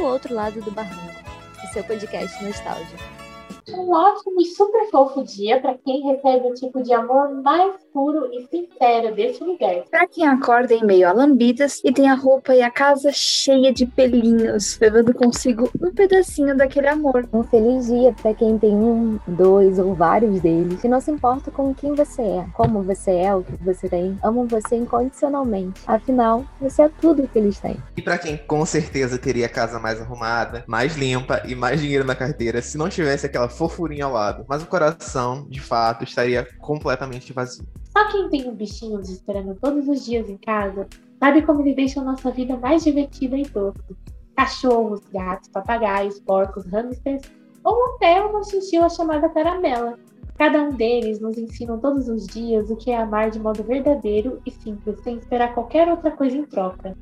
o outro lado do barranco, o seu podcast nostálgico. Um ótimo e super fofo dia para quem recebe o tipo de amor mais puro e sincero desse universo. Para quem acorda em meio a lambidas e tem a roupa e a casa cheia de pelinhos, levando consigo um pedacinho daquele amor. Um feliz dia para quem tem um, dois ou vários deles, e não se importa com quem você é, como você é, o que você tem, amam você incondicionalmente. Afinal, você é tudo que eles têm. E para quem com certeza teria a casa mais arrumada, mais limpa e mais dinheiro na carteira se não tivesse aquela fofurinha ao lado, mas o coração, de fato, estaria completamente vazio. Só quem tem um bichinho nos esperando todos os dias em casa sabe como ele deixa a nossa vida mais divertida e doce. Cachorros, gatos, papagaios, porcos, hamsters ou até uma chinchila chamada caramela. Cada um deles nos ensinam todos os dias o que é amar de modo verdadeiro e simples, sem esperar qualquer outra coisa em troca.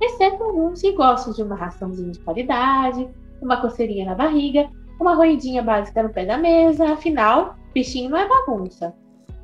Exceto alguns que gostam de uma raçãozinha de qualidade, uma coceirinha na barriga uma roidinha básica no pé da mesa, afinal, bichinho não é bagunça.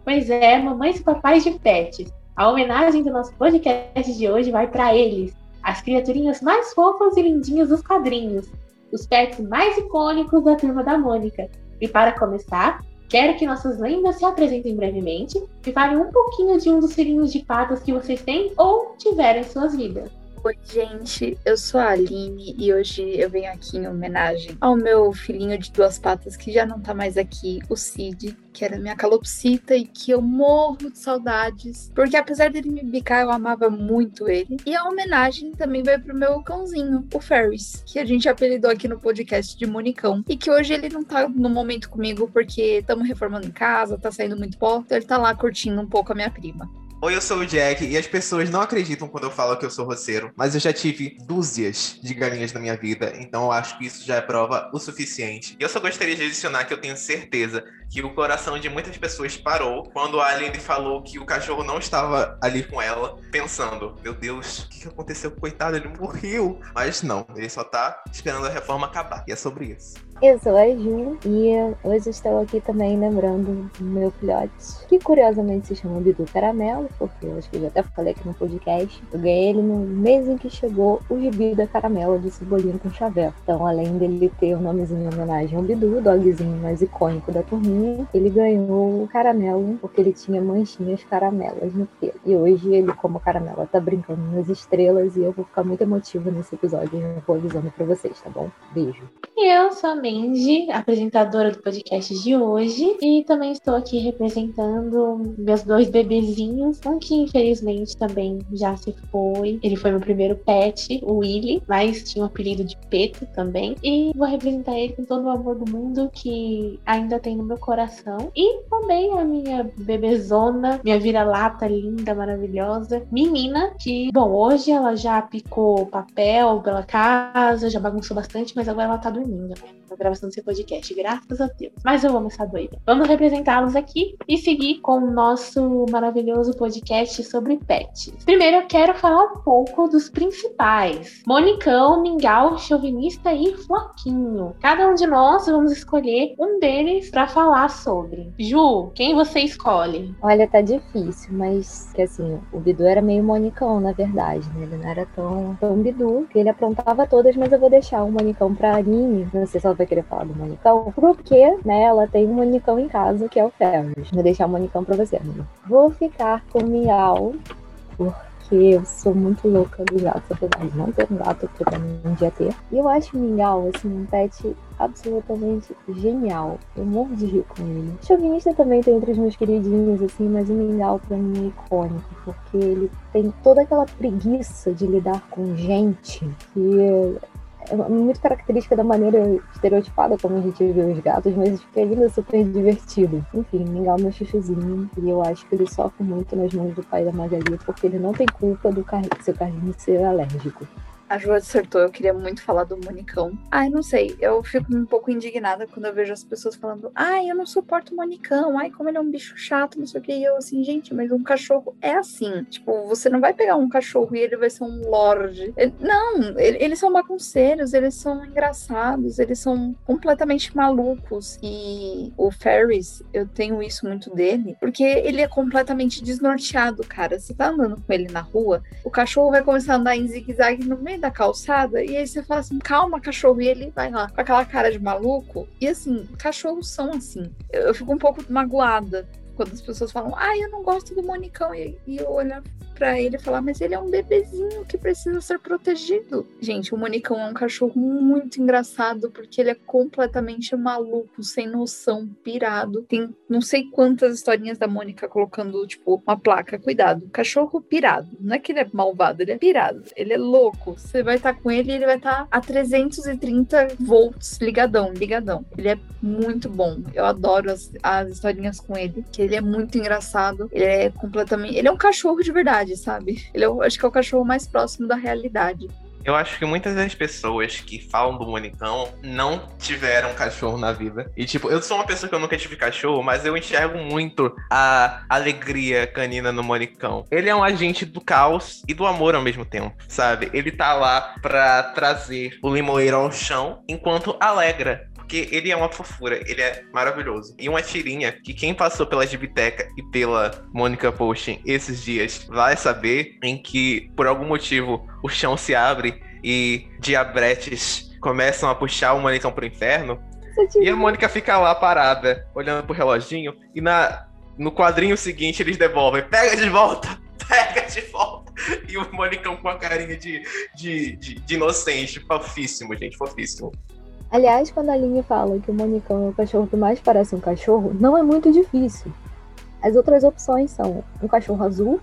Pois é, mamães e papais de pets. A homenagem do nosso podcast de hoje vai para eles, as criaturinhas mais fofas e lindinhas dos quadrinhos, os pets mais icônicos da turma da Mônica. E para começar, quero que nossas lendas se apresentem brevemente e falem um pouquinho de um dos filhinhos de patas que vocês têm ou tiveram em suas vidas. Oi, gente, eu sou a Aline e hoje eu venho aqui em homenagem ao meu filhinho de duas patas que já não tá mais aqui, o Cid, que era minha calopsita e que eu morro de saudades, porque apesar dele me bicar, eu amava muito ele. E a homenagem também vai pro meu cãozinho, o Ferris, que a gente apelidou aqui no podcast de Monicão, e que hoje ele não tá no momento comigo porque estamos reformando em casa, tá saindo muito pó, então ele tá lá curtindo um pouco a minha prima. Oi, eu sou o Jack e as pessoas não acreditam quando eu falo que eu sou roceiro, mas eu já tive dúzias de galinhas na minha vida, então eu acho que isso já é prova o suficiente. E eu só gostaria de adicionar que eu tenho certeza que o coração de muitas pessoas parou quando a Aline falou que o cachorro não estava ali com ela, pensando: meu Deus, o que aconteceu? Coitado, ele morreu. Mas não, ele só tá esperando a reforma acabar. E é sobre isso. Eu sou a Ju e hoje estou aqui também lembrando do meu filhote, que curiosamente se chama Bidu Caramelo, porque eu acho que eu já até falei aqui no podcast. Eu ganhei ele no mês em que chegou o gibi da Caramelo de Cebolinha com Chaveco. Então, além dele ter o um nomezinho em homenagem ao Bidu, o dogzinho mais icônico da turminha, ele ganhou o caramelo porque ele tinha manchinhas caramelas no pelo. E hoje ele, como caramela, tá brincando nas estrelas e eu vou ficar muito emotiva nesse episódio. Eu vou avisando pra vocês, tá bom? Beijo. Eu sou a Mandy, apresentadora do podcast de hoje, e também estou aqui representando meus dois bebezinhos, um que infelizmente também já se foi. Ele foi meu primeiro pet, o Willy, mas tinha o apelido de Peto também. E vou representar ele com todo o amor do mundo que ainda tem no meu coração. E também a minha bebezona, minha vira-lata linda, maravilhosa, menina, que, bom, hoje ela já picou papel pela casa, já bagunçou bastante, mas agora ela tá dormindo, Na gravação desse podcast, graças a Deus. Mas eu amo essa doida. Vamos representá-los aqui e seguir com o nosso maravilhoso podcast sobre pets. Primeiro eu quero falar um pouco dos principais: Monicão, Mingau, Chauvinista e Floquinho. Cada um de nós vamos escolher um deles para falar sobre. Ju, quem você escolhe? Olha, tá difícil, mas que assim, o Bidu era meio Monicão, na verdade, né? Ele não era tão, tão Bidu, que ele aprontava todas, mas eu vou deixar o Monicão pra Aline. Não sei se ela vai querer falar do Monicão, porque, né, ela tem um Monicão em casa, que é o Ferris. Vou deixar o Monicão pra você, amiga. Vou ficar com o Miau, porque eu sou muito louca do gato, apesar de não ter um gato, porque um dia ter. E eu acho o Mingau, assim, um pet absolutamente genial. Eu morro de rir com ele. Chauvinista também tem entre os meus queridinhos, assim, mas o Mingau pra mim é icônico, porque ele tem toda aquela preguiça de lidar com gente que é muito característica da maneira estereotipada como a gente vê os gatos, mas que ainda super divertido. Enfim, Mingau meu chuchuzinho, e eu acho que ele sofre muito nas mãos do pai da Magali, porque ele não tem culpa do car seu carrinho ser alérgico. A Ju acertou, eu queria muito falar do Monicão. Ai, não sei, eu fico um pouco indignada quando eu vejo as pessoas falando, ai, eu não suporto o Monicão, ai, como ele é um bicho chato, não sei o que. E eu assim, gente, mas um cachorro é assim. Tipo, você não vai pegar um cachorro e ele vai ser um lorde. Não, ele, eles são bagunceiros, eles são engraçados, eles são completamente malucos. E o Ferris, eu tenho isso muito dele, porque ele é completamente desnorteado, cara. Você tá andando com ele na rua, o cachorro vai começar a andar em zigue-zague no meio meio da calçada e aí você fala assim, calma, cachorro, e ele vai lá com aquela cara de maluco. E assim, cachorros são assim. Eu, eu fico um pouco magoada quando as pessoas falam, ah, eu não gosto do Monicão. E, e eu olho para ele e falar, mas ele é um bebezinho que precisa ser protegido. Gente, o Monicão é um cachorro muito engraçado porque ele é completamente maluco, sem noção, pirado. Tem não sei quantas historinhas da Mônica colocando, tipo, uma placa, cuidado, cachorro pirado. Não é que ele é malvado, ele é pirado. Ele é louco. Você vai estar tá com ele e ele vai estar tá a 330 volts, ligadão, ligadão. Ele é muito bom. Eu adoro as, as historinhas com ele, que ele é muito engraçado. Ele é completamente. Ele é um cachorro de verdade, sabe? Ele é, acho que é o cachorro mais próximo da realidade. Eu acho que muitas das pessoas que falam do Monicão não tiveram cachorro na vida. E, tipo, eu sou uma pessoa que eu nunca tive cachorro, mas eu enxergo muito a alegria canina no Monicão. Ele é um agente do caos e do amor ao mesmo tempo, sabe? Ele tá lá pra trazer o limoeiro ao chão enquanto alegra porque ele é uma fofura, ele é maravilhoso. E uma tirinha que quem passou pela Gibiteca e pela Mônica Posting esses dias vai saber em que, por algum motivo, o chão se abre e diabretes começam a puxar o Monicão pro inferno. E a Mônica fica lá parada, olhando pro reloginho, e na, no quadrinho seguinte eles devolvem: pega de volta, pega de volta. E o Monicão com a carinha de, de, de, de inocente, fofíssimo, gente, fofíssimo. Aliás, quando a Aline fala que o Monicão é o cachorro que mais parece um cachorro, não é muito difícil. As outras opções são um cachorro azul,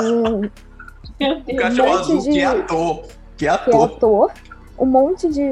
um, um cachorro um azul de, que é ator. Que é ator. Que é ator. Um monte de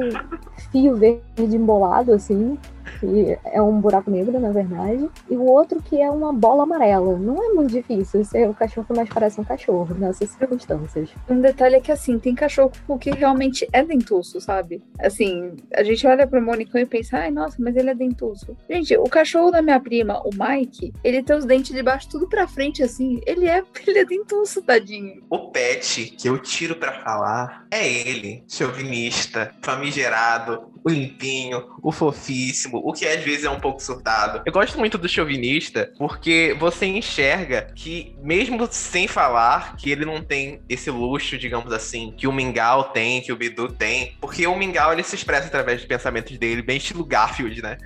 fio verde embolado, assim, que é um buraco negro, na verdade, e o outro que é uma bola amarela. Não é muito difícil ser o cachorro que mais parece um cachorro nessas circunstâncias. Um detalhe é que, assim, tem cachorro que realmente é dentuço, sabe? Assim, a gente olha pro Monicão e pensa, ai, nossa, mas ele é dentuço. Gente, o cachorro da minha prima, o Mike, ele tem os dentes de baixo tudo pra frente, assim. Ele é, ele é dentuço, tadinho. O pet que eu tiro pra falar é ele, chauvinista, famigerado, o limpinho, o fofíssimo, o que às vezes é um pouco surtado. Eu gosto muito do chauvinista porque você enxerga que, mesmo sem falar, que ele não tem esse luxo, digamos assim, que o Mingau tem, que o Bidu tem, porque o Mingau ele se expressa através dos pensamentos dele, bem estilo Garfield, né?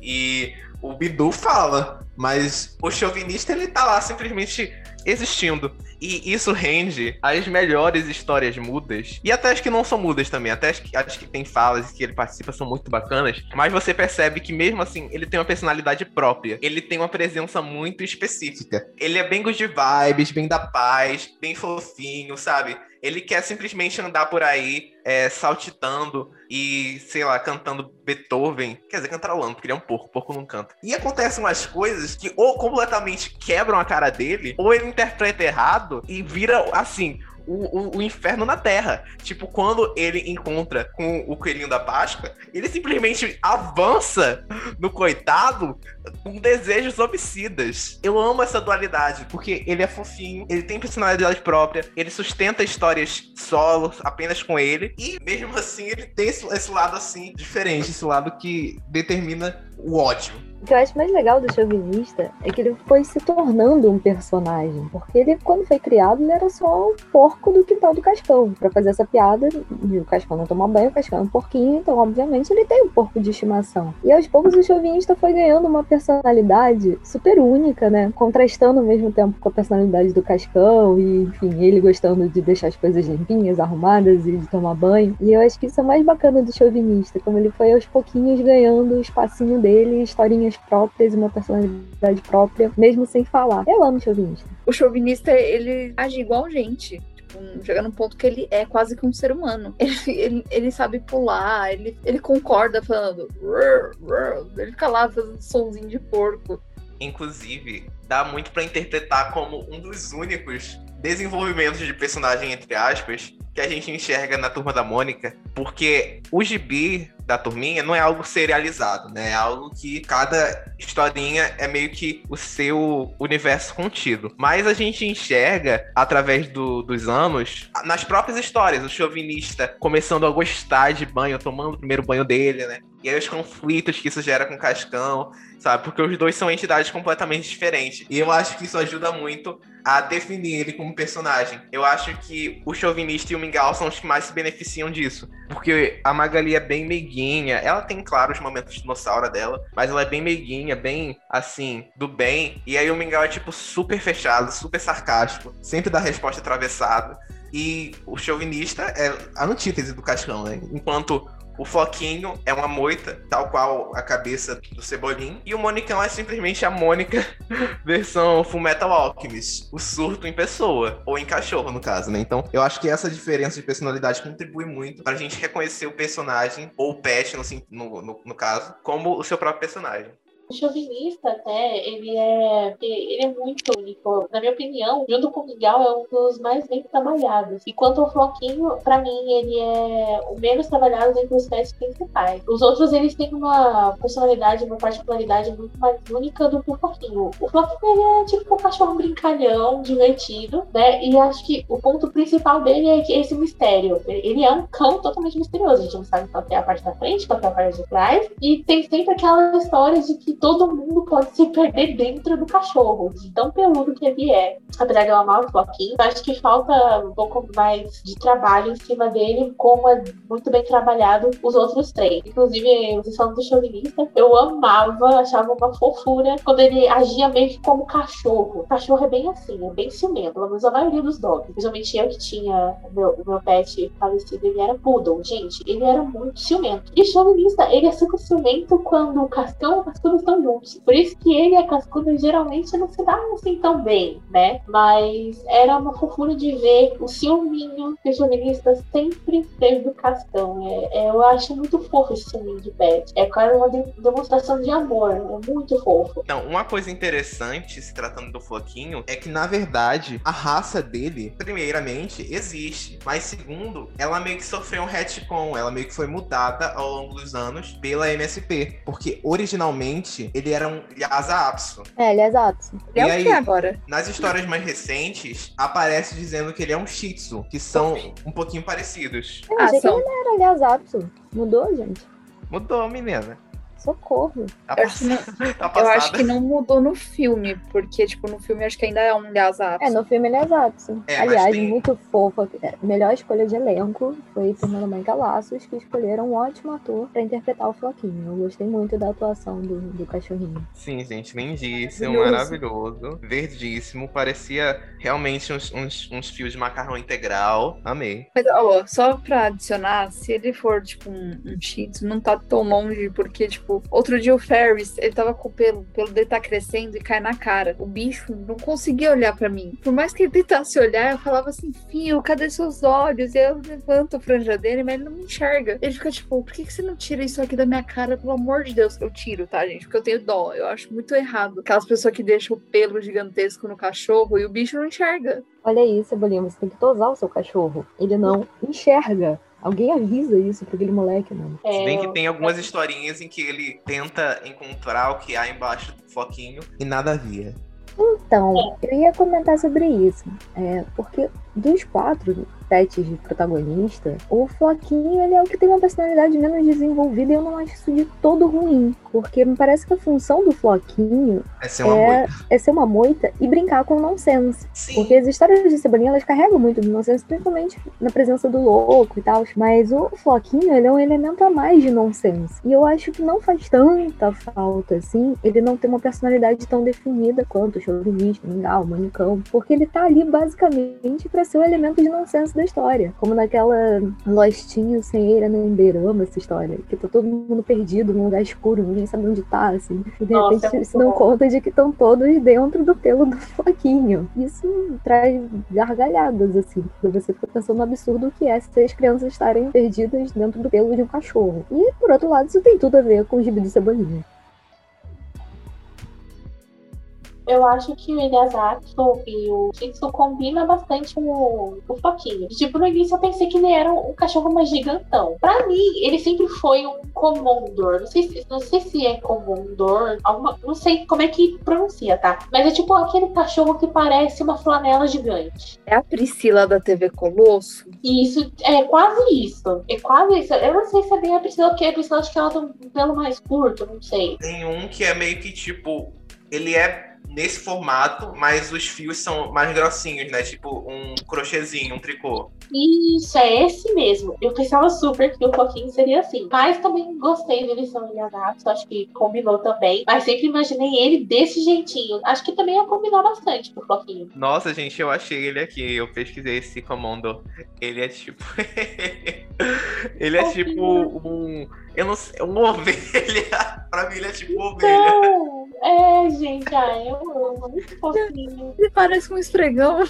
E o Bidu fala, mas o chauvinista ele tá lá simplesmente existindo. E isso rende as melhores histórias mudas. E até as que não são mudas também. Até as que, as que tem falas que ele participa são muito bacanas. Mas você percebe que mesmo assim, ele tem uma personalidade própria. Ele tem uma presença muito específica. Ele é bem good vibes, bem da paz, bem fofinho, sabe? Ele quer simplesmente andar por aí é, saltitando e, sei lá, cantando Beethoven. Quer dizer, cantarolando, porque ele é um porco, porco não canta. E acontecem umas coisas que ou completamente quebram a cara dele, ou ele interpreta errado e vira, assim, o, o, o, inferno na Terra. Tipo, quando ele encontra com o coelhinho da Páscoa, ele simplesmente avança no coitado com desejos homicidas. Eu amo essa dualidade, porque ele é fofinho, ele tem personalidade própria, ele sustenta histórias solo, apenas com ele, e mesmo assim ele tem esse, esse lado assim, diferente, esse lado que determina o ódio o que eu acho mais legal do chauvinista é que ele foi se tornando um personagem. Porque ele, quando foi criado, ele era só o porco do quintal do Cascão. Pra fazer essa piada, o Cascão não tomar banho, o Cascão é um porquinho, então, obviamente, ele tem um porco de estimação. E aos poucos o chauvinista foi ganhando uma personalidade super única, né? Contrastando ao mesmo tempo com a personalidade do Cascão e, enfim, ele gostando de deixar as coisas limpinhas, arrumadas e de tomar banho. E eu acho que isso é mais bacana do chauvinista, como ele foi aos pouquinhos ganhando o espacinho dele, historinhas próprias e uma personalidade própria, mesmo sem falar. Eu amo o chauvinista. O chauvinista, ele age igual gente tipo, chega num ponto que ele é quase que um ser humano. Ele, ele, ele sabe pular, ele, ele concorda falando. Ele fica lá fazendo somzinho de porco. Inclusive, dá muito para interpretar como um dos únicos desenvolvimentos de personagem, entre aspas, que a gente enxerga na Turma da Mônica, porque o gibi da turminha não é algo serializado, né? É algo que cada historinha é meio que o seu universo contido. Mas a gente enxerga, através do, dos anos, nas próprias histórias, o chauvinista começando a gostar de banho, tomando o primeiro banho dele, né? E aí os conflitos que isso gera com o Cascão, sabe? Porque os dois são entidades completamente diferentes. E eu acho que isso ajuda muito a definir ele como personagem. Eu acho que o chauvinista e o Mingau são os que mais se beneficiam disso. Porque a Magali é bem meiguinha. Ela tem, claro, os momentos de dinossauro dela, mas ela é bem meiguinha, bem, assim, do bem. E aí o Mingau é, tipo, super fechado, super sarcástico, sempre dá resposta atravessada. E o chauvinista é a antítese do Cascão, né? Enquanto o Floquinho é uma moita, tal qual a cabeça do Cebolinho. E o Monicão é simplesmente a Mônica versão Fullmetal Alchemist. O surto em pessoa. Ou em cachorro, no caso, né? Então, eu acho que essa diferença de personalidade contribui muito pra gente reconhecer o personagem, ou o pet, no, no, no caso, como o seu próprio personagem. Chauvinista, até, ele é, ele é muito único. Na minha opinião, junto com o Miguel, é um dos mais bem trabalhados. E quanto ao Floquinho, para mim, ele é o menos trabalhado entre os pets principais. Os outros, eles têm uma personalidade, uma particularidade muito mais única do que o Floquinho. O Floquinho, ele é tipo um cachorro brincalhão, divertido, né? E acho que o ponto principal dele é esse mistério. Ele é um cão totalmente misterioso. A gente não sabe qual é a parte da frente, qual é a parte de trás. E tem sempre aquela história de que todo mundo pode se perder dentro do cachorro, de tão peludo que ele é. Apesar de eu amar o Floquinho, acho que falta um pouco mais de trabalho em cima dele, como é muito bem trabalhado os outros três. Inclusive, vocês falam do chauvinista, eu amava, achava uma fofura quando ele agia meio que como cachorro. O cachorro é bem assim, é bem ciumento, pelo menos a maioria dos dogs. Principalmente eu que tinha meu, meu pet falecido, ele era poodle. Gente, ele era muito ciumento. E chauvinista, ele é super ciumento quando o Cascão o Cascudo estão juntos. Por isso que ele e a Cascuda geralmente não se davam assim tão bem, né? Mas era uma fofura de ver o ciúminho que o jornalista sempre teve do Cascão. É, é, eu acho muito fofo esse ciúminho de pet. É quase uma de demonstração de amor. É muito fofo. Então, uma coisa interessante, se tratando do Floquinho, é que na verdade a raça dele, primeiramente, existe. Mas segundo, ela meio que sofreu um retcon. Ela meio que foi mudada ao longo dos anos pela MSP. Porque originalmente ele era um Lhasa Apso. É, Lhasa Apso. E é o que agora? Nas histórias mais recentes, aparece dizendo que ele é um Shih Tzu, que são um pouquinho parecidos. Eu achei ah, são... que ele não era Lhasa Apso. Mudou, gente? Mudou, menina. Socorro. Tá eu, acho não, tá eu, acho que não mudou no filme, porque, tipo, no filme acho que ainda é um Lhasapso. É, no filme ele é Zapso. É, Aliás, tem... muito fofa. É, melhor escolha de elenco foi Fernando Mãe Laços, que escolheram um ótimo ator pra interpretar o Floquinho. Eu gostei muito da atuação do, do cachorrinho. Sim, gente, lindíssimo, maravilhoso. maravilhoso, verdíssimo. Parecia realmente uns, uns, uns, fios de macarrão integral. Amei. Mas, ó, só pra adicionar, se ele for, tipo, um, um cheat, não tá tão longe, porque, tipo, Tipo, outro dia o Ferris, ele tava com o pelo, o pelo dele tá crescendo e cai na cara. O bicho não conseguia olhar para mim. Por mais que ele tentasse olhar, eu falava assim, Fio, cadê seus olhos? E eu levanto a franja dele, mas ele não me enxerga. Ele fica tipo, por que, que você não tira isso aqui da minha cara? Pelo amor de Deus. Eu tiro, tá, gente? Porque eu tenho dó. Eu acho muito errado. Aquelas pessoas que deixam o pelo gigantesco no cachorro e o bicho não enxerga. Olha isso, Cebolinha, você tem que tosar o seu cachorro. Ele não enxerga. Alguém avisa isso pra aquele moleque, mano. É, Se bem que tem algumas historinhas em que ele tenta encontrar o que há embaixo do foquinho e nada havia. Então, eu ia comentar sobre isso. É, porque dos quatro, pets de protagonista, o Floquinho ele é o que tem uma personalidade menos desenvolvida e eu não acho isso de todo ruim. Porque me parece que a função do Floquinho é ser uma, é, moita. É ser uma moita e brincar com o nonsense. Sim. Porque as histórias de Cebolinha elas carregam muito do nonsense, principalmente na presença do louco e tal. Mas o Floquinho ele é um elemento a mais de nonsense. E eu acho que não faz tanta falta assim ele não ter uma personalidade tão definida quanto o chauvinista, mingau, manicão. Porque ele tá ali basicamente para ser o elemento de nonsense da história. Como naquela Lostinho sem eira nem beira. Eu amo essa história. Que tá todo mundo perdido num lugar escuro, ninguém sabe onde tá, assim. E de Nossa, repente é se dão conta de que estão todos dentro do pelo do floquinho. Isso traz gargalhadas, assim. Porque você fica pensando no absurdo que é se as crianças estarem perdidas dentro do pelo de um cachorro. E, por outro lado, isso tem tudo a ver com o gibi do Cebolinha. Eu acho que o Eliasatsu e o Kitsu combina bastante o, o Foquinho. Tipo, no início eu pensei que ele era um cachorro mais gigantão. Pra mim, ele sempre foi um Comondor. Não sei, se, não sei se é Comondor, alguma, não sei como é que pronuncia, tá? Mas é tipo aquele cachorro que parece uma flanela gigante. É a Priscila da TV Colosso? Isso, é quase isso. É quase isso. Eu não sei se é bem a Priscila, porque a Priscila acho que ela tem um pelo mais curto, não sei. Tem um que é meio que tipo. Ele é nesse formato, mas os fios são mais grossinhos, né? Tipo um crochêzinho, um tricô. Isso, é esse mesmo. Eu pensava super que o Coquinho seria assim. Mas também gostei dele ser um Yagato, acho que combinou também. Mas sempre imaginei ele desse jeitinho. Acho que também ia combinar bastante pro Coquinho. Nossa, gente, eu achei ele aqui. Eu pesquisei esse comando. Ele é tipo. ele é tipo um. Eu não sei. Uma ovelha. pra mim, ele é tipo uma ovelha. É, gente, ah, eu amo. Muito fofinho. Ele parece um esfregão.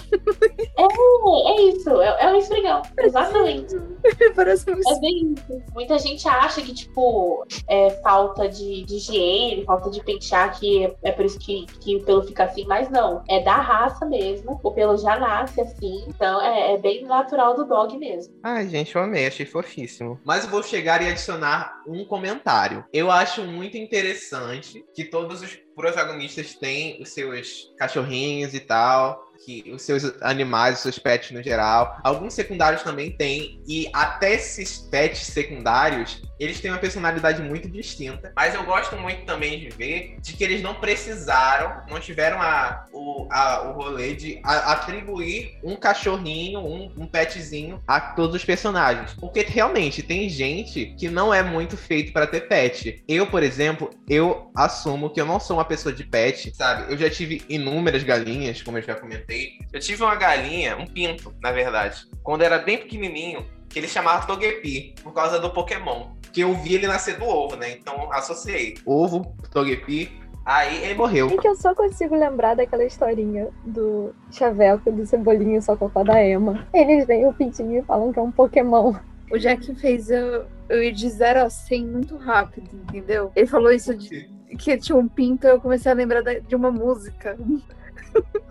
É, é isso. É, é um esfregão. Exatamente. Ele parece um É bem isso. Muita gente acha que, tipo, é falta de, de higiene, falta de pentear, que é, é por isso que, que o pelo fica assim, mas não. É da raça mesmo. O pelo já nasce assim. Então é, é bem natural do dog mesmo. Ai, gente, eu amei, achei fofíssimo. Mas eu vou chegar e adicionar um comentário. Eu acho muito interessante que todos os protagonistas têm os seus cachorrinhos e tal, que os seus animais, os seus pets no geral. Alguns secundários também têm, e até esses pets secundários, eles têm uma personalidade muito distinta. Mas eu gosto muito também de ver de que eles não precisaram, não tiveram a, o, a, o rolê de a, atribuir um cachorrinho, um, um petzinho a todos os personagens. Porque realmente tem gente que não é muito feito para ter pet. Eu, por exemplo, eu assumo que eu não sou uma pessoa de pet, sabe? Eu já tive inúmeras galinhas, como eu já comentei. Eu tive uma galinha, um pinto, na verdade, quando era bem pequenininho, que ele chamava Togepi, por causa do Pokémon. Que eu vi ele nascer do ovo, né? Então associei. Ovo, Togepi, aí ele morreu. É que eu só consigo lembrar daquela historinha do Chaveco do Cebolinha só cocô da Emma. Eles veem o pintinho e falam que é um Pokémon. O Jack fez eu, eu ir de 0 a 100 muito rápido, entendeu? Ele falou isso de que tinha um pinto, eu comecei a lembrar de uma música.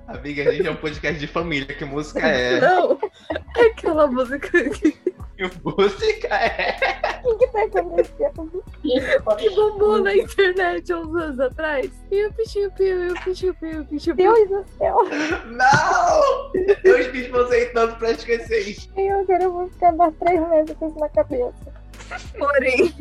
Amiga, a gente é um podcast de família. Que música é? Não, é aquela música que, Que música é? O que tá acontecendo? que bombou na internet há uns anos atrás. E o bichinho piu, e o bichinho piu, e o piu. Deus do céu! Não! Eu esbismosei tanto pra esquecer isso. Eu agora eu vou ficar mais três meses com isso na cabeça. Porém,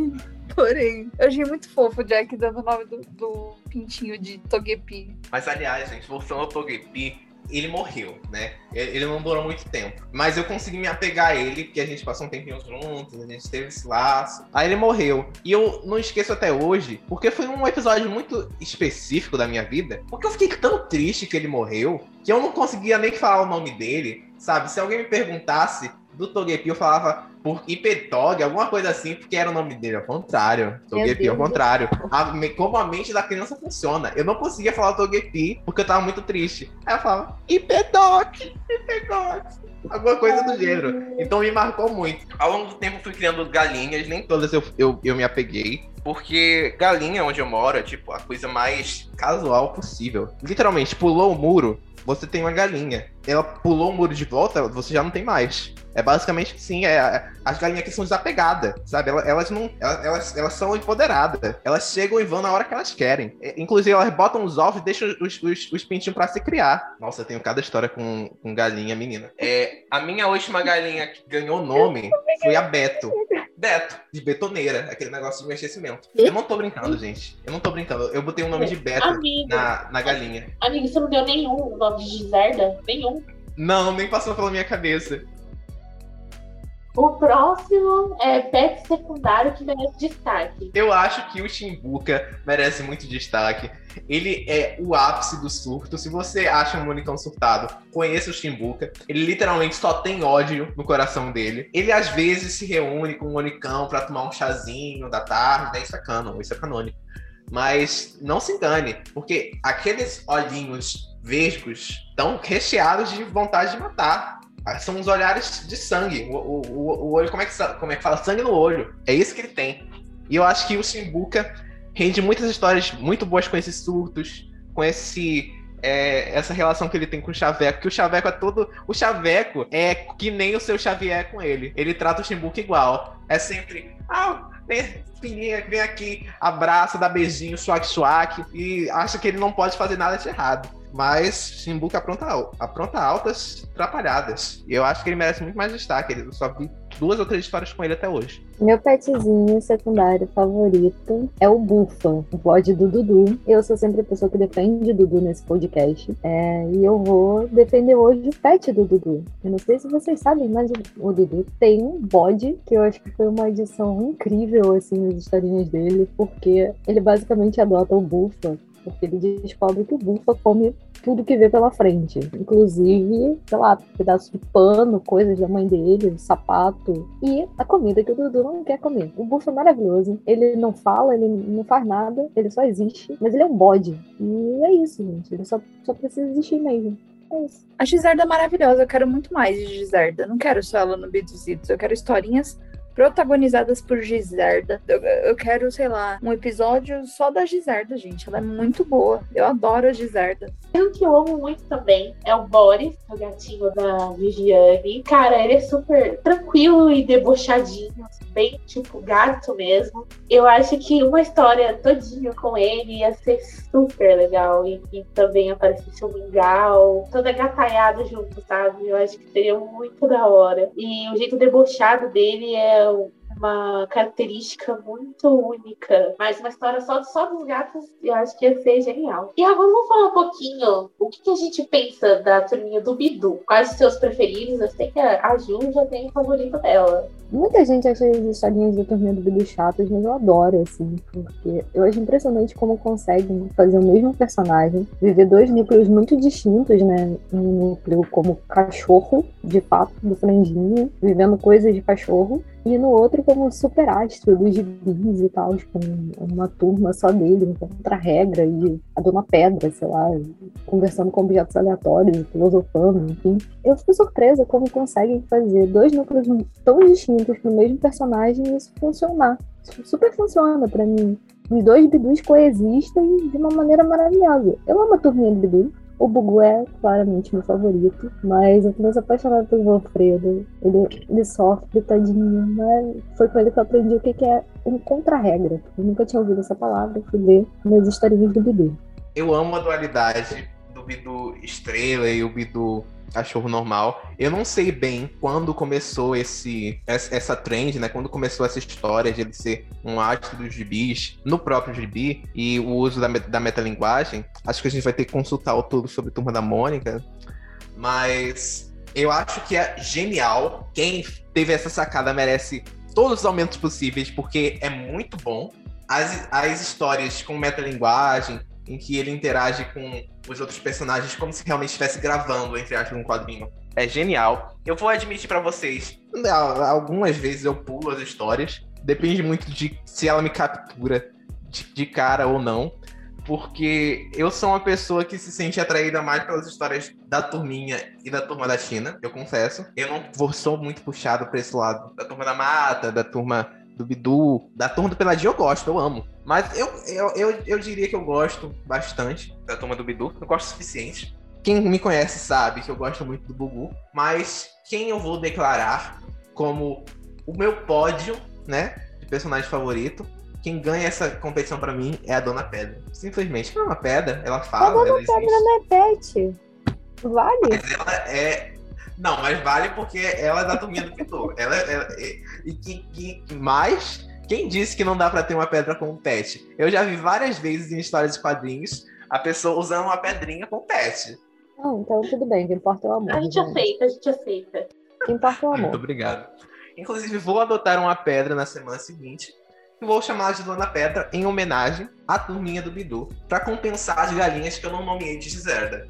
porém, eu achei muito fofo o Jack dando o nome do, do pintinho de Togepi. Mas aliás, gente, voltando ao Togepi, ele morreu, né? Ele não durou muito tempo. Mas eu consegui me apegar a ele, porque a gente passou um tempinho juntos, a gente teve esse laço. Aí ele morreu. E eu não esqueço até hoje, porque foi um episódio muito específico da minha vida. Porque eu fiquei tão triste que ele morreu, que eu não conseguia nem falar o nome dele, sabe? Se alguém me perguntasse do Togepi, eu falava por Ipetog, alguma coisa assim, porque era o nome dele. Ao contrário. Togepi, ao contrário. A como a mente da criança funciona. Eu não conseguia falar Togepi porque eu tava muito triste. Aí eu falava, Ipedok, Ipedok. Alguma coisa do gênero. Então me marcou muito. Ao longo do tempo fui criando galinhas, nem todas eu, eu, eu me apeguei. Porque galinha onde eu moro é tipo a coisa mais casual possível. Literalmente, pulou o muro, você tem uma galinha. Ela pulou o muro de volta, você já não tem mais. É basicamente assim, é, as galinhas aqui são desapegadas, sabe? Elas, não. Elas, elas, elas são empoderadas. Elas chegam e vão na hora que elas querem. É, Inclusive, elas botam os ovos e deixam os, os, os pintinhos pra se criar. Nossa, eu tenho cada história com, com galinha, menina. É, a minha última galinha que ganhou nome foi a Beto. Beto, de betoneira, aquele negócio de mexer cimento. Eu não tô brincando, gente. Eu não tô brincando. Eu botei o nome de Beto Amigo, na, na galinha. amigo, você não deu nenhum nome de Zerda? Nenhum. Não, nem passou pela minha cabeça. O próximo é pet secundário que merece destaque. Eu acho que o Chimbuca merece muito destaque. Ele é o ápice do surto. Se você acha um monicão surtado, conheça o Chimbuca. Ele literalmente só tem ódio no coração dele. Ele às vezes se reúne com o monicão pra tomar um chazinho da tarde, né? Isso é canon, isso é canônico. Mas não se engane, porque aqueles olhinhos vesgos estão recheados de vontade de matar. São os olhares de sangue. O, o, o- olho, como é, que, como é que fala? Sangue no olho. É isso que ele tem. E eu acho que o Simbuca rende muitas histórias muito boas com esses surtos, com esse é essa relação que ele tem com o Chaveco, que o Chaveco é todo. O Chaveco é que nem o seu Xavier com ele. Ele trata o Chimbuca igual. É sempre. Ah, filhinha, vem aqui, abraça, dá beijinho, swag swag, e acha que ele não pode fazer nada de errado. Mas Chimbuca apronta, apronta altas atrapalhadas. E eu acho que ele merece muito mais destaque. Eu só vi duas ou três histórias com ele até hoje. Meu petzinho secundário favorito é o Bufa, o bode do Dudu. Eu sou sempre a pessoa que defende Dudu nesse podcast. É, e eu vou defender hoje o pet do Dudu. Eu não sei se vocês sabem, mas o, o Dudu tem um bode que eu acho que foi uma edição incrível, assim, nas historinhas dele, porque ele basicamente adota o Bufa porque ele descobre que o Bufa come tudo que vê pela frente, inclusive, sei lá, pedaço de pano, coisas da mãe dele, sapato e a comida que o Dudu não quer comer. O Bufa é maravilhoso, ele não fala, ele não faz nada, ele só existe, mas ele é um bode. E é isso, gente, ele só, só precisa existir mesmo. É. A Giserda é maravilhosa, eu quero muito mais de Giserda. Não quero só ela no Beduzitos, eu quero historinhas protagonizadas por Giserda. Eu, eu, quero, sei lá, um episódio só da Giserda, gente. Ela é muito boa. Eu adoro a Giserda. Um que eu amo muito também é o Boris, o gatinho da Viviane. Cara, ele é super tranquilo e debochadinho, bem tipo gato mesmo. Eu acho que uma história todinha com ele ia ser super legal. E, e também aparecesse o Mingau, toda gataiada junto, sabe? Eu acho que seria muito da hora. E o jeito debochado dele é uma característica muito única. Mas uma história só, só dos gatos, eu acho que ia ser genial. E agora vamos falar um pouquinho o que, que a gente pensa da turminha do Bidu. Quais os seus preferidos? Eu sei que a Ju já tem o favorito dela. Muita gente acha as historinhas da turminha do Bidu chatas, mas eu adoro, assim, porque eu acho impressionante como conseguem fazer o mesmo personagem, viver dois núcleos muito distintos, né? Um núcleo como cachorro, de fato, do franjinho, vivendo coisas de cachorro, e no outro como super astro dos gibis e tal, tipo, uma turma só dele, contra regra, e a Dona Pedra, sei lá, conversando com objetos aleatórios, filosofando, enfim. Eu fico surpresa como conseguem fazer dois núcleos tão distintos pro mesmo personagem e isso funcionar. Isso super funciona para mim. Os dois bidus coexistem de uma maneira maravilhosa. Eu amo a turminha do bidu, o Bugu é claramente meu favorito, mas eu tô mais apaixonada pelo Alfredo. Ele, ele sofre, tadinho, mas foi com ele que eu aprendi o que, que é um contra-regra. Eu nunca tinha ouvido essa palavra, fui ver nas historinhas do Bidu. Eu amo a dualidade do Bidu Estrela e o Bidu cachorro normal. Eu não sei bem quando começou esse essa trend, né? Quando começou essa história de ele ser um astro dos gibis no próprio gibi e o uso da, da metalinguagem. Acho que a gente vai ter que consultar o todo sobre Turma da Mônica. Mas eu acho que é genial. Quem teve essa sacada merece todos os aumentos possíveis, porque é muito bom. As, as histórias com metalinguagem, em que ele interage com os outros personagens como se realmente estivesse gravando, entre aspas, um quadrinho. É genial. Eu vou admitir para vocês, algumas vezes eu pulo as histórias. Depende muito de se ela me captura de, cara ou não. Porque eu sou uma pessoa que se sente atraída mais pelas histórias da turminha e da turma da China, eu confesso. Eu não vou, sou muito puxado para esse lado da turma da mata, da turma do Bidu, da turma do Peladinho eu gosto, eu amo. Mas eu, eu, eu, eu diria que eu gosto bastante da turma do Bidu, eu gosto o suficiente. Quem me conhece sabe que eu gosto muito do Bugu, mas quem eu vou declarar como o meu pódio, né, de personagem favorito, quem ganha essa competição para mim é a Dona Pedra. Simplesmente, a Dona Pedra, ela fala. A Dona Pedra não é pet. Vale. Mas ela é não, mas vale porque ela é da turminha do pintor. Ela, ela, e que, que mais? Quem disse que não dá para ter uma pedra como pet? Eu já vi várias vezes em histórias de quadrinhos a pessoa usando uma pedrinha como pet. Não, então tudo bem, o que importa é o amor. A gente aceita, a gente aceita. O que importa é o amor. Muito obrigado. Inclusive, vou adotar uma pedra na semana seguinte e vou chamá-la de Dona Pedra em homenagem à turminha do Bidu, para compensar as galinhas que eu não nomeei de Giserda.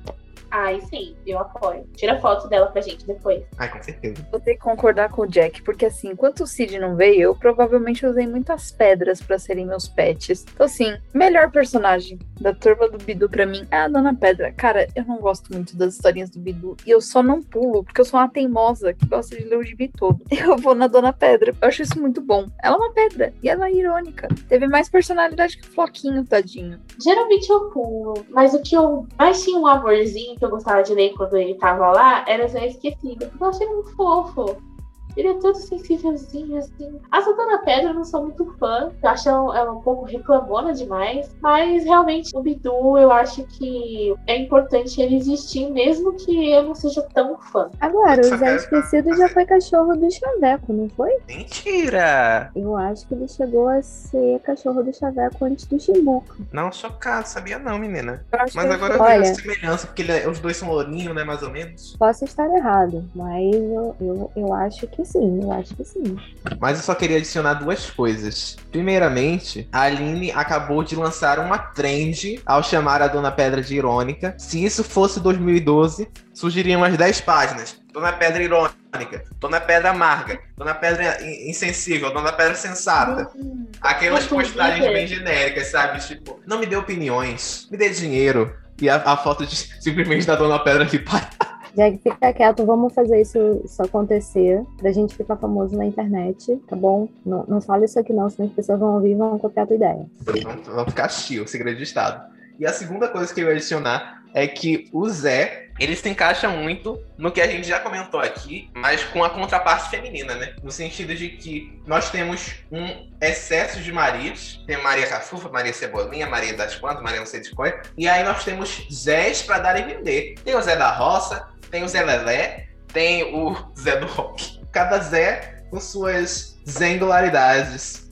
Ai, sim, eu apoio. Tira foto dela pra gente depois. Ai, com certeza. Vou ter que concordar com o Jack, porque assim, enquanto o Cid não veio, eu provavelmente usei muitas pedras pra serem meus pets. Então, assim, melhor personagem da turma do Bidu pra mim é a Dona Pedra. Cara, eu não gosto muito das historinhas do Bidu. E eu só não pulo, porque eu sou uma teimosa que gosta de ler o gibi todo. Eu vou na Dona Pedra. Eu acho isso muito bom. Ela é uma pedra. E ela é irônica. Teve mais personalidade que o Floquinho, tadinho. Geralmente eu pulo, mas o que eu mais tinha um amorzinho que eu gostava de ler quando ele tava lá era Zé Esquecido. Porque eu achei muito fofo. Ele é todo sensívelzinho, assim. A Santana Pedra eu não sou muito fã. Eu acho ela, ela um pouco reclamona demais. Mas realmente, o Bidu, eu acho que é importante ele existir, mesmo que eu não seja tão fã. Agora, o Zé que- Esquecido já foi cachorro do Chaveco, não foi? Mentira! Eu acho que ele chegou a ser cachorro do Chaveco antes do Chimbuca. Não, chocado, sabia não, menina. Mas que agora eu Olha- vejo a semelhança, porque ele é- os dois são lourinhos, né, mais ou menos. Posso estar errado, mas eu, eu, eu acho que sim, eu acho que sim. Mas eu só queria adicionar duas coisas. Primeiramente, a Aline acabou de lançar uma trend ao chamar a Dona Pedra de irônica. Se isso fosse 2012, surgiriam umas 10 páginas. Dona Pedra irônica, Dona Pedra amarga, Dona Pedra in- insensível, Dona Pedra sensata. Aquelas postagens bem genéricas, sabe? Tipo, não me dê opiniões, me dê dinheiro. E a, a foto de, simplesmente da Dona Pedra aqui, pai. Jack, fica quieto, vamos fazer isso, isso acontecer, pra gente ficar famoso na internet, tá bom? Não, não fala isso aqui não, senão as pessoas vão ouvir e vão copiar a tua ideia. Vamos ficar chill, segredo de Estado. E a segunda coisa que eu ia adicionar é que o Zé, ele se encaixa muito no que a gente já comentou aqui, mas com a contraparte feminina, né? No sentido de que nós temos um excesso de maridos. Tem Maria Cafufa, Maria Cebolinha, Maria das Quantas, Maria não sei de qual. E aí nós temos Zés para dar e vender. Tem o Zé da Roça, tem o Zé Lelé, tem o Zé do Rock. Cada Zé com suas zengularidades.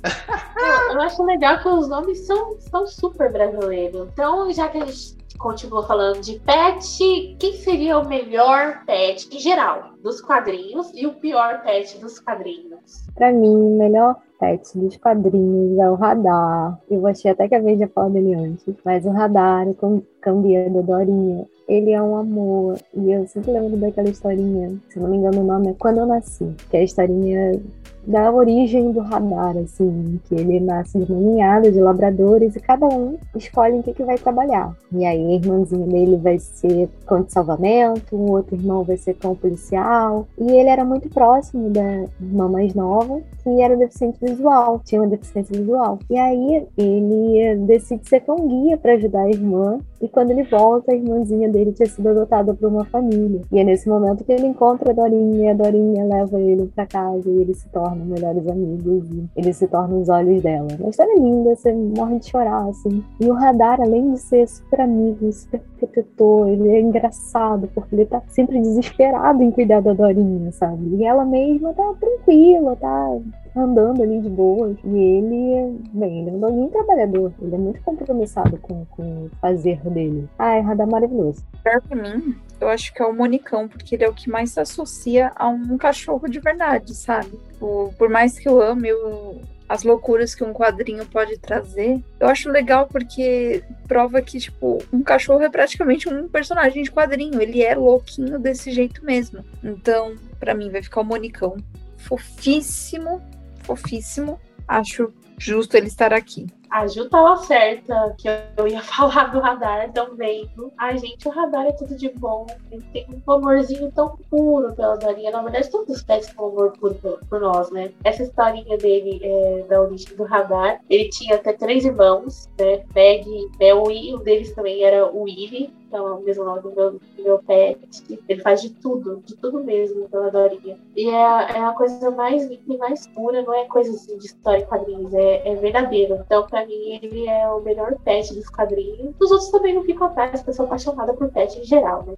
Eu, eu acho legal que os nomes são, são super brasileiros. Então, já que a gente continua falando de pet, quem seria o melhor pet em geral dos quadrinhos e o pior pet dos quadrinhos? Pra mim, o melhor pet dos quadrinhos é o Radar. Eu achei até que a vez já falou dele antes, mas o Radar, o cam- cambiando da Dorinha, ele é um amor. E eu sempre lembro daquela historinha, se não me engano o nome é Quando Eu Nasci, que é a historinha da origem do radar, assim, que ele nasce de uma ninhada de labradores e cada um escolhe em que, que vai trabalhar. E aí a irmãzinha dele vai ser cão de salvamento, o outro irmão vai ser cão policial. E ele era muito próximo da irmã mais nova, que era deficiente visual, tinha uma deficiência visual. E aí ele decide ser cão guia para ajudar a irmã. E quando ele volta, a irmãzinha dele tinha sido adotada por uma família. E é nesse momento que ele encontra a Dorinha, e a Dorinha leva ele para casa e eles se tornam melhores amigos. E ele se torna os olhos dela. Uma história linda, você morre de chorar, assim. E o Radar, além de ser super amigo, super protetor, ele é engraçado, porque ele tá sempre desesperado em cuidar da Dorinha, sabe? E ela mesma tá tranquila, tá andando ali de boas. E ele, bem, ele é um doguinho trabalhador. Ele é muito compromissado com, com o fazer dele. Ai, Radar maravilhoso. Pra mim, eu acho que é o Monicão, porque ele é o que mais se associa a um cachorro de verdade, sabe? O- por mais que eu ame o- as loucuras que um quadrinho pode trazer, eu acho legal porque prova que, tipo, um cachorro é praticamente um personagem de quadrinho. Ele é louquinho desse jeito mesmo. Então, pra mim, vai ficar o Monicão. Fofíssimo, fofíssimo. Acho justo ele estar aqui. A Ju tava certa que eu ia falar do radar também. Ai, gente, o radar é tudo de bom. Ele tem um amorzinho tão puro pela Dorinha. Na verdade, todos os pets têm um amor puro por, nós, né? Essa historinha dele é, da origem do radar. Ele tinha até três irmãos, né? Meg, Mel e um deles também era o Willy. Então é o mesmo nome do meu, do meu pet. Ele faz de tudo, de tudo mesmo pela Dorinha. E é, é a coisa mais limpa e mais pura, não é coisa assim de história em quadrinhos, é, é verdadeiro. Então, pra mim, ele é o melhor pet dos quadrinhos. Os outros também não ficam atrás, porque eu sou apaixonada por pet em geral, né?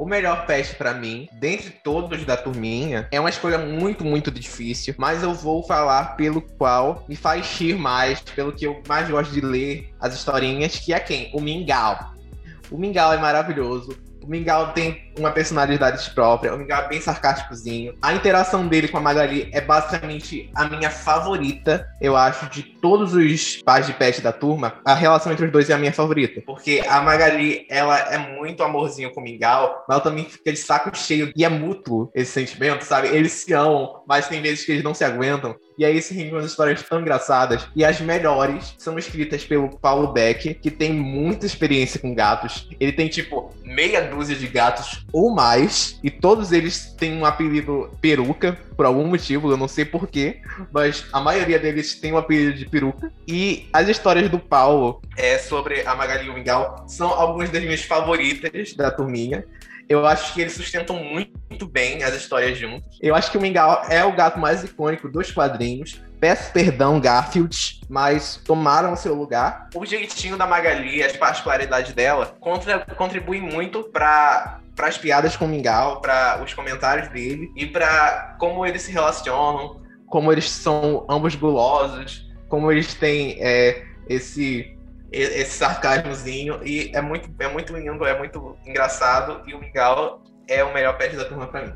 O melhor pet pra mim, dentre todos da turminha, é uma escolha muito, muito difícil, mas eu vou falar pelo qual me faz rir mais, pelo que eu mais gosto de ler as historinhas, que é quem? O Mingau. O Mingau é maravilhoso. O Mingau tem uma personalidade própria. O Mingau é bem sarcásticozinho. A interação dele com a Magali é basicamente a minha favorita, eu acho, de todos os pais de pet da turma. A relação entre os dois é a minha favorita. Porque a Magali, ela é muito amorzinho com o Mingau, mas ela também fica de saco cheio. E é mútuo esse sentimento, sabe? Eles se amam, mas tem vezes que eles não se aguentam. E aí se rende umas histórias tão engraçadas. E as melhores são escritas pelo Paulo Beck, que tem muita experiência com gatos. Ele tem, tipo, meia dúzia de gatos ou mais. E todos eles têm um apelido peruca, por algum motivo, eu não sei porquê. Mas a maioria deles tem um apelido de peruca. E as histórias do Paulo é, sobre a Magali Mingau são algumas das minhas favoritas da turminha. Eu acho que eles sustentam muito bem as histórias juntos. Eu acho que o Mingau é o gato mais icônico dos quadrinhos. Peço perdão, Garfield, mas tomaram seu lugar. O jeitinho da Magali, as particularidades dela, contra, contribuem muito para para as piadas com o Mingau, para os comentários dele e para como eles se relacionam, como eles são ambos gulosos, como eles têm é, esse esse sarcasmozinho e é muito, é muito lindo, é muito engraçado e o Mingau é o melhor pet da turma para mim.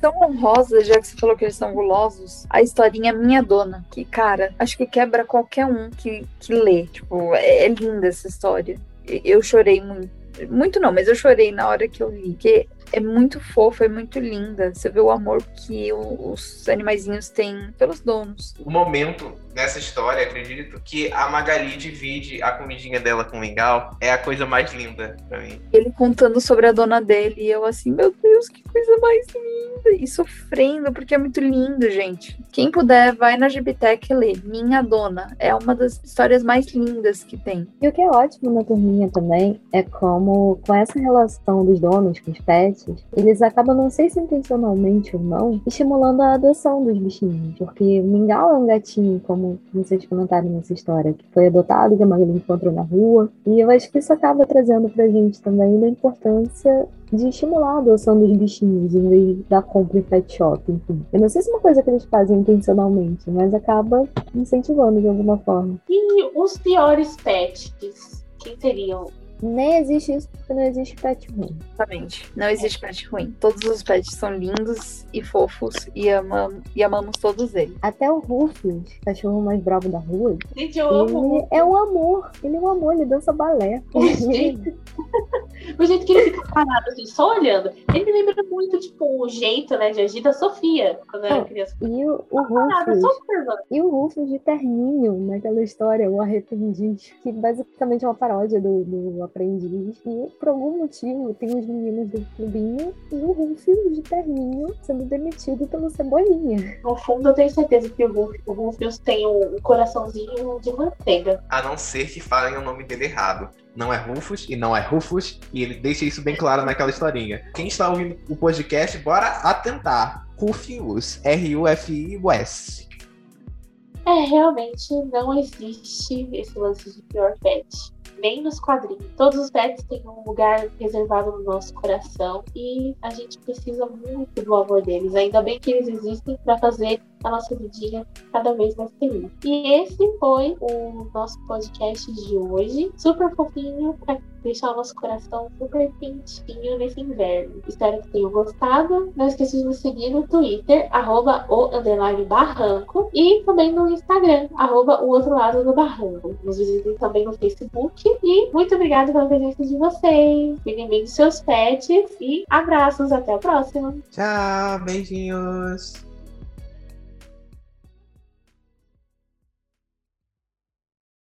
Tão honrosa, já que você falou que eles são gulosos, a historinha Minha Dona, que, cara, acho que quebra qualquer um que, que lê. Tipo, é, é linda essa história. Eu chorei muito. Muito não, mas eu chorei na hora que eu li. Porque é muito fofa, é muito linda. Você vê o amor que os animaizinhos têm pelos donos. O momento nessa história, acredito que a Magali divide a comidinha dela com o Mingau é a coisa mais linda pra mim. Ele contando sobre a dona dele e eu assim, meu Deus, que coisa mais linda. E sofrendo, porque é muito lindo, gente. Quem puder, vai na Gibitec e lê. Minha Dona. É uma das histórias mais lindas que tem. E o que é ótimo na turminha também é como, com essa relação dos donos com os pets, eles acabam, não sei se intencionalmente ou não, estimulando a adoção dos bichinhos. Porque o Mingau é um gatinho, como vocês comentaram nessa história, que foi adotado, que a Magali encontrou na rua. E eu acho que isso acaba trazendo pra gente também da importância de estimular a adoção dos bichinhos em vez da compra em pet shop, enfim. Eu não sei se é uma coisa que eles fazem intencionalmente, mas acaba incentivando de alguma forma. E os piores pets? Quem seriam? Nem existe isso porque não existe pet ruim. Exatamente. Não existe pet ruim. Todos os pets são lindos e fofos e, ama, e amamos todos eles. Até o Rufus, cachorro mais bravo da rua. Gente, eu amo. Ele é um amor. Ele é um amor, ele dança balé. o jeito que ele fica parado, assim, só olhando. Ele me lembra muito, tipo, o jeito, né, de agir da Sofia, quando eu era criança. E o, o Rufus. e o Rufus de terninho naquela história, o Arrependiz, que basicamente é uma paródia do, do Aprendiz. E por algum motivo tem os meninos do clubinho e o Rufus de terninho sendo demitido pelo Cebolinha. No fundo, eu tenho certeza que o Rufus tem um coraçãozinho de manteiga. A não ser que falem o nome dele errado não é Rufus e não é Rufus, e ele deixa isso bem claro naquela historinha. Quem está ouvindo o podcast, bora atentar. Rufius, R-U-F-I-U-S. É, realmente não existe esse lance de pior pet nem nos quadrinhos. Todos os pets têm um lugar reservado no nosso coração e a gente precisa muito do amor deles. Ainda bem que eles existem para fazer a nossa vidinha cada vez mais feliz. E esse foi o nosso podcast de hoje. Super fofinho para deixar o nosso coração super quentinho nesse inverno. Espero que tenham gostado. Não esqueça de nos seguir no Twitter, arroba o barranco, e também no Instagram, arroba o outro lado do barranco. Nos visitem também no Facebook. E muito obrigada pela presença de vocês. Cuidem bem dos seus pets e abraços. Até a próxima. Tchau, beijinhos.